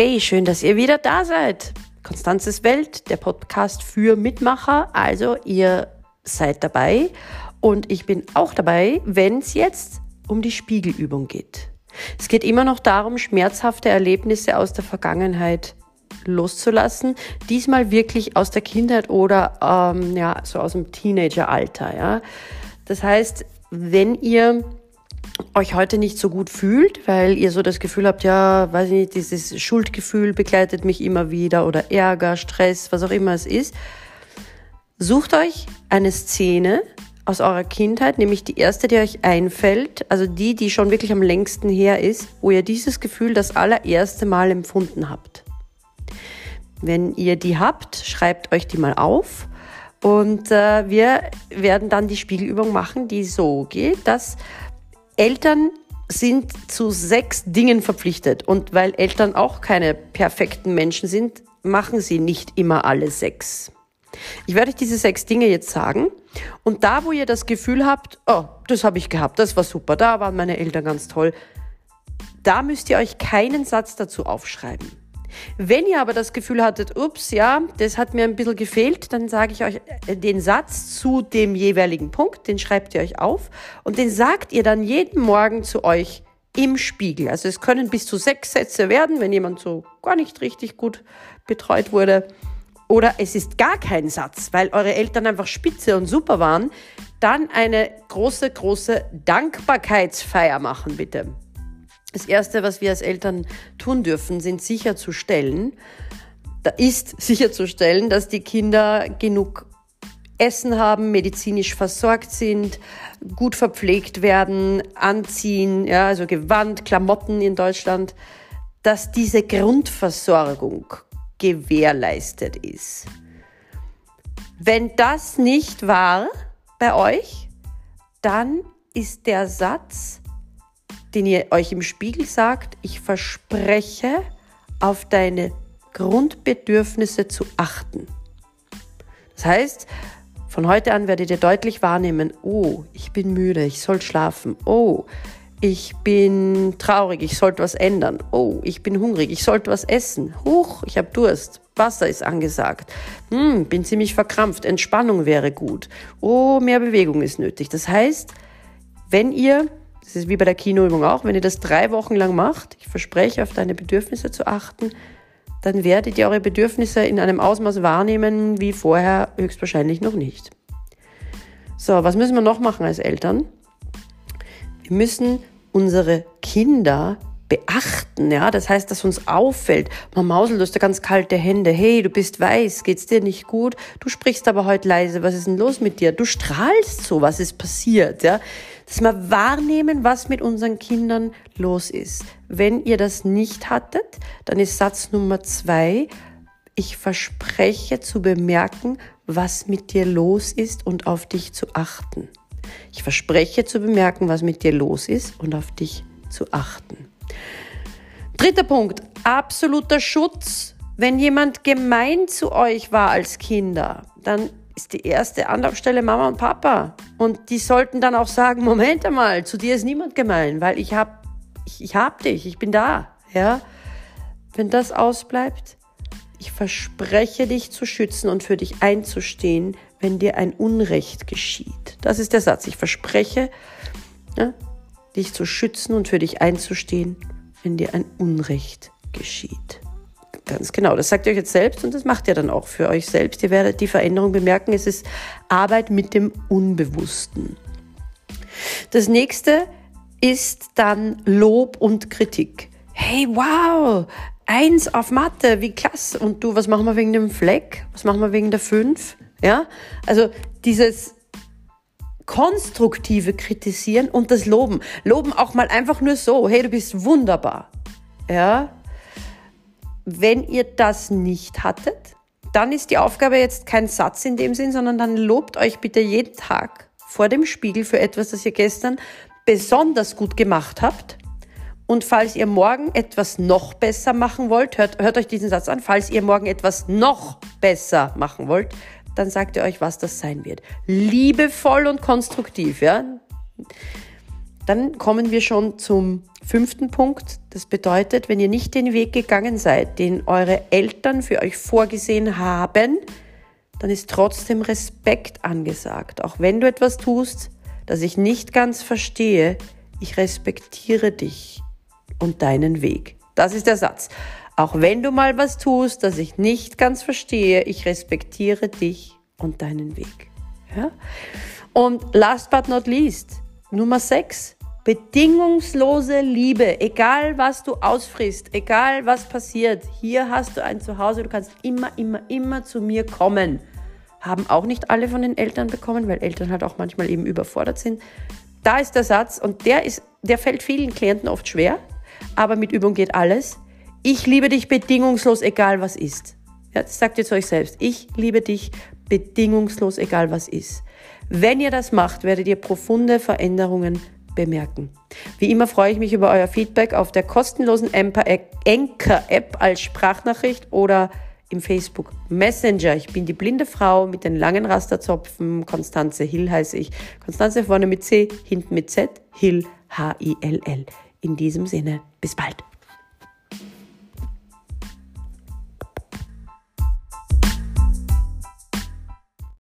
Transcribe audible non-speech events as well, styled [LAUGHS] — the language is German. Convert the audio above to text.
Hey, schön, dass ihr wieder da seid. Konstanzes Welt, der Podcast für Mitmacher. Also ihr seid dabei und ich bin auch dabei, wenn es jetzt um die Spiegelübung geht. Es geht immer noch darum, schmerzhafte Erlebnisse aus der Vergangenheit loszulassen. Diesmal wirklich aus der Kindheit oder ähm, ja, so aus dem Teenageralter. Ja. Das heißt, wenn ihr euch heute nicht so gut fühlt, weil ihr so das Gefühl habt, ja, weiß ich nicht, dieses Schuldgefühl begleitet mich immer wieder oder Ärger, Stress, was auch immer es ist, sucht euch eine Szene aus eurer Kindheit, nämlich die erste, die euch einfällt, also die, die schon wirklich am längsten her ist, wo ihr dieses Gefühl das allererste Mal empfunden habt. Wenn ihr die habt, schreibt euch die mal auf und äh, wir werden dann die Spiegelübung machen, die so geht, dass Eltern sind zu sechs Dingen verpflichtet. Und weil Eltern auch keine perfekten Menschen sind, machen sie nicht immer alle sechs. Ich werde euch diese sechs Dinge jetzt sagen. Und da, wo ihr das Gefühl habt, oh, das habe ich gehabt, das war super, da waren meine Eltern ganz toll, da müsst ihr euch keinen Satz dazu aufschreiben. Wenn ihr aber das Gefühl hattet, ups, ja, das hat mir ein bisschen gefehlt, dann sage ich euch äh, den Satz zu dem jeweiligen Punkt, den schreibt ihr euch auf und den sagt ihr dann jeden Morgen zu euch im Spiegel. Also es können bis zu sechs Sätze werden, wenn jemand so gar nicht richtig gut betreut wurde. Oder es ist gar kein Satz, weil eure Eltern einfach spitze und super waren. Dann eine große, große Dankbarkeitsfeier machen, bitte. Das Erste, was wir als Eltern tun dürfen, sind sicherzustellen, da ist [LAUGHS] sicherzustellen, dass die Kinder genug Essen haben, medizinisch versorgt sind, gut verpflegt werden, anziehen, ja, also Gewand, Klamotten in Deutschland, dass diese Grundversorgung gewährleistet ist. Wenn das nicht war bei euch, dann ist der Satz, den ihr euch im Spiegel sagt, ich verspreche, auf deine Grundbedürfnisse zu achten. Das heißt, von heute an werdet ihr deutlich wahrnehmen, oh, ich bin müde, ich soll schlafen. Oh, ich bin traurig, ich sollte was ändern. Oh, ich bin hungrig, ich sollte was essen. Huch, ich habe Durst. Wasser ist angesagt. Hm, bin ziemlich verkrampft. Entspannung wäre gut. Oh, mehr Bewegung ist nötig. Das heißt, wenn ihr das ist wie bei der Kinoübung auch. Wenn ihr das drei Wochen lang macht, ich verspreche, auf deine Bedürfnisse zu achten, dann werdet ihr eure Bedürfnisse in einem Ausmaß wahrnehmen wie vorher höchstwahrscheinlich noch nicht. So, was müssen wir noch machen als Eltern? Wir müssen unsere Kinder beachten, ja, das heißt, dass uns auffällt, Mama Mausel, du hast ja ganz kalte Hände, hey, du bist weiß, geht's dir nicht gut? Du sprichst aber heute leise, was ist denn los mit dir? Du strahlst so, was ist passiert, ja? Dass wir wahrnehmen, was mit unseren Kindern los ist. Wenn ihr das nicht hattet, dann ist Satz Nummer zwei, ich verspreche zu bemerken, was mit dir los ist und auf dich zu achten. Ich verspreche zu bemerken, was mit dir los ist und auf dich zu achten. Dritter Punkt, absoluter Schutz. Wenn jemand gemein zu euch war als Kinder, dann ist die erste Anlaufstelle Mama und Papa. Und die sollten dann auch sagen, Moment einmal, zu dir ist niemand gemein, weil ich hab, ich, ich hab dich, ich bin da. Ja? Wenn das ausbleibt, ich verspreche dich zu schützen und für dich einzustehen, wenn dir ein Unrecht geschieht. Das ist der Satz. Ich verspreche, ja, dich zu schützen und für dich einzustehen, wenn dir ein Unrecht geschieht. Ganz genau, das sagt ihr euch jetzt selbst und das macht ihr dann auch für euch selbst. Ihr werdet die Veränderung bemerken. Es ist Arbeit mit dem Unbewussten. Das nächste ist dann Lob und Kritik. Hey, wow, eins auf Mathe, wie klasse. Und du, was machen wir wegen dem Fleck? Was machen wir wegen der fünf? Ja, also dieses konstruktive Kritisieren und das Loben. Loben auch mal einfach nur so. Hey, du bist wunderbar. Ja, wenn ihr das nicht hattet, dann ist die Aufgabe jetzt kein Satz in dem Sinn, sondern dann lobt euch bitte jeden Tag vor dem Spiegel für etwas, das ihr gestern besonders gut gemacht habt. Und falls ihr morgen etwas noch besser machen wollt, hört, hört euch diesen Satz an, falls ihr morgen etwas noch besser machen wollt, dann sagt ihr euch, was das sein wird. Liebevoll und konstruktiv, ja. Dann kommen wir schon zum fünften Punkt. Das bedeutet, wenn ihr nicht den Weg gegangen seid, den eure Eltern für euch vorgesehen haben, dann ist trotzdem Respekt angesagt. Auch wenn du etwas tust, das ich nicht ganz verstehe, ich respektiere dich und deinen Weg. Das ist der Satz. Auch wenn du mal was tust, das ich nicht ganz verstehe, ich respektiere dich und deinen Weg. Ja? Und last but not least, Nummer 6. Bedingungslose Liebe, egal was du ausfrisst, egal was passiert, hier hast du ein Zuhause, du kannst immer, immer, immer zu mir kommen. Haben auch nicht alle von den Eltern bekommen, weil Eltern halt auch manchmal eben überfordert sind. Da ist der Satz und der ist, der fällt vielen Klienten oft schwer, aber mit Übung geht alles. Ich liebe dich bedingungslos, egal was ist. Ja, das sagt ihr zu euch selbst. Ich liebe dich bedingungslos, egal was ist. Wenn ihr das macht, werdet ihr profunde Veränderungen bemerken. Wie immer freue ich mich über euer Feedback auf der kostenlosen Anchor-App als Sprachnachricht oder im Facebook Messenger. Ich bin die blinde Frau mit den langen Rasterzopfen. Konstanze Hill heiße ich. Konstanze vorne mit C, hinten mit Z, Hill, H-I-L-L. In diesem Sinne, bis bald.